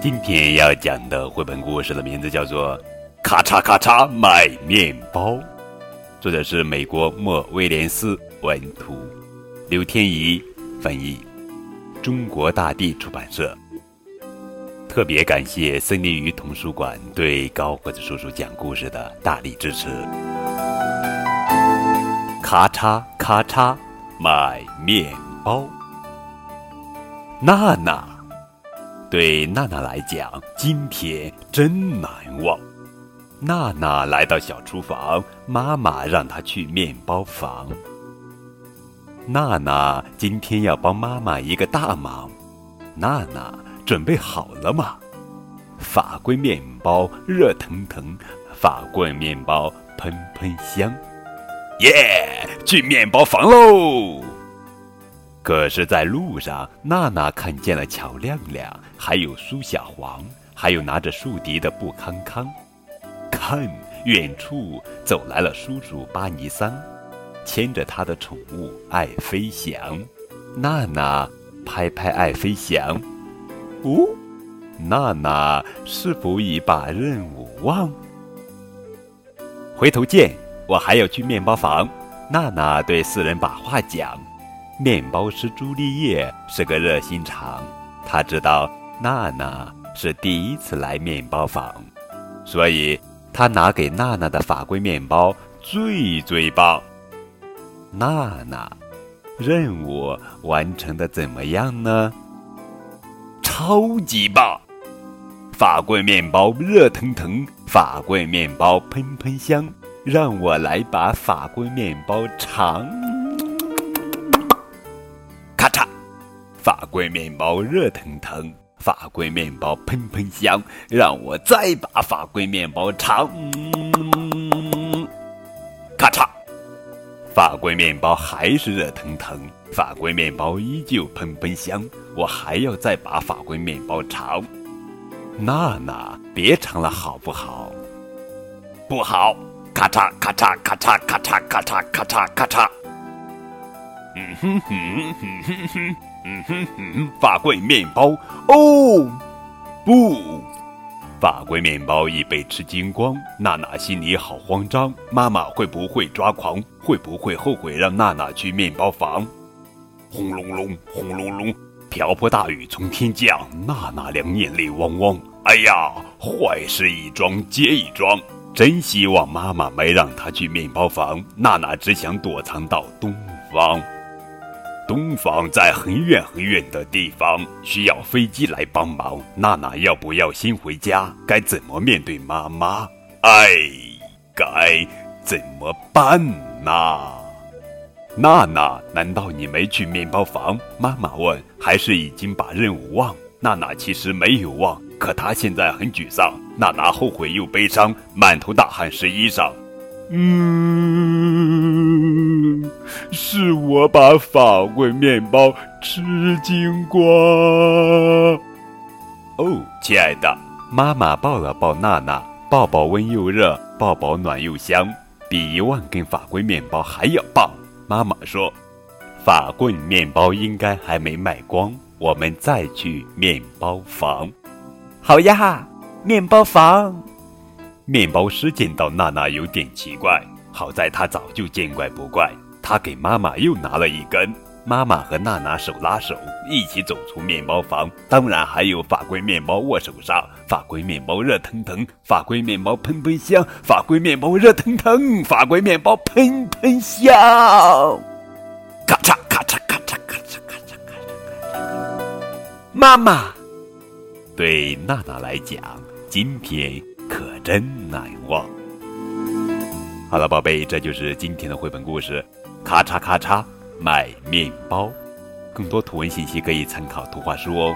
今天要讲的绘本故事的名字叫做《咔嚓咔嚓买面包》，作者是美国莫威廉斯文图，刘天怡翻译，中国大地出版社。特别感谢森林鱼童书馆对高个子叔叔讲故事的大力支持。咔嚓咔嚓买面包，娜娜。对娜娜来讲，今天真难忘。娜娜来到小厨房，妈妈让她去面包房。娜娜今天要帮妈妈一个大忙。娜娜准备好了吗？法棍面包热腾腾，法棍面包喷喷香。耶，去面包房喽！可是，在路上，娜娜看见了乔亮亮，还有苏小黄，还有拿着竖笛的布康康。看，远处走来了叔叔巴尼桑，牵着他的宠物爱飞翔。娜娜拍拍爱飞翔。哦，娜娜是否已把任务忘？回头见，我还要去面包房。娜娜对四人把话讲。面包师朱丽叶是个热心肠，他知道娜娜是第一次来面包房，所以他拿给娜娜的法棍面包最最棒。娜娜，任务完成的怎么样呢？超级棒！法棍面包热腾腾，法棍面包喷喷香，让我来把法棍面包尝。咔嚓法棍面包热腾腾，法棍面包喷喷香，让我再把法棍面包尝。咔嚓，法棍面包还是热腾腾，法棍面包依旧喷喷香，我还要再把法棍面包尝。娜娜，别尝了好不好？不好！咔嚓咔嚓咔嚓咔嚓咔嚓咔嚓咔嚓。嗯哼哼哼哼哼。嗯哼哼，法棍面包哦，不，法棍面包已被吃精光。娜娜心里好慌张，妈妈会不会抓狂？会不会后悔让娜娜去面包房？轰隆隆，轰隆隆，瓢泼大雨从天降，娜娜两眼泪汪汪。哎呀，坏事一桩接一桩，真希望妈妈没让她去面包房。娜娜只想躲藏到东方。东方在很远很远的地方，需要飞机来帮忙。娜娜要不要先回家？该怎么面对妈妈？哎，该怎么办呢？娜娜，难道你没去面包房？妈妈问。还是已经把任务忘？娜娜其实没有忘，可她现在很沮丧。娜娜后悔又悲伤，满头大汗湿衣裳。嗯，是我把法棍面包吃精光。哦，亲爱的，妈妈抱了抱娜娜，抱抱温又热，抱抱暖又香，比一万根法棍面包还要棒。妈妈说：“法棍面包应该还没卖光，我们再去面包房。”好呀，面包房。面包师见到娜娜有点奇怪，好在他早就见怪不怪。他给妈妈又拿了一根，妈妈和娜娜手拉手一起走出面包房。当然还有法棍面包握手上，法棍面包热腾腾，法棍面包喷喷香，法棍面包热腾腾，法棍面包喷喷香。咔嚓咔嚓咔嚓咔嚓咔嚓咔嚓咔嚓。妈妈，对娜娜来讲，今天。可真难忘。好了，宝贝，这就是今天的绘本故事。咔嚓咔嚓，卖面包。更多图文信息可以参考图画书哦。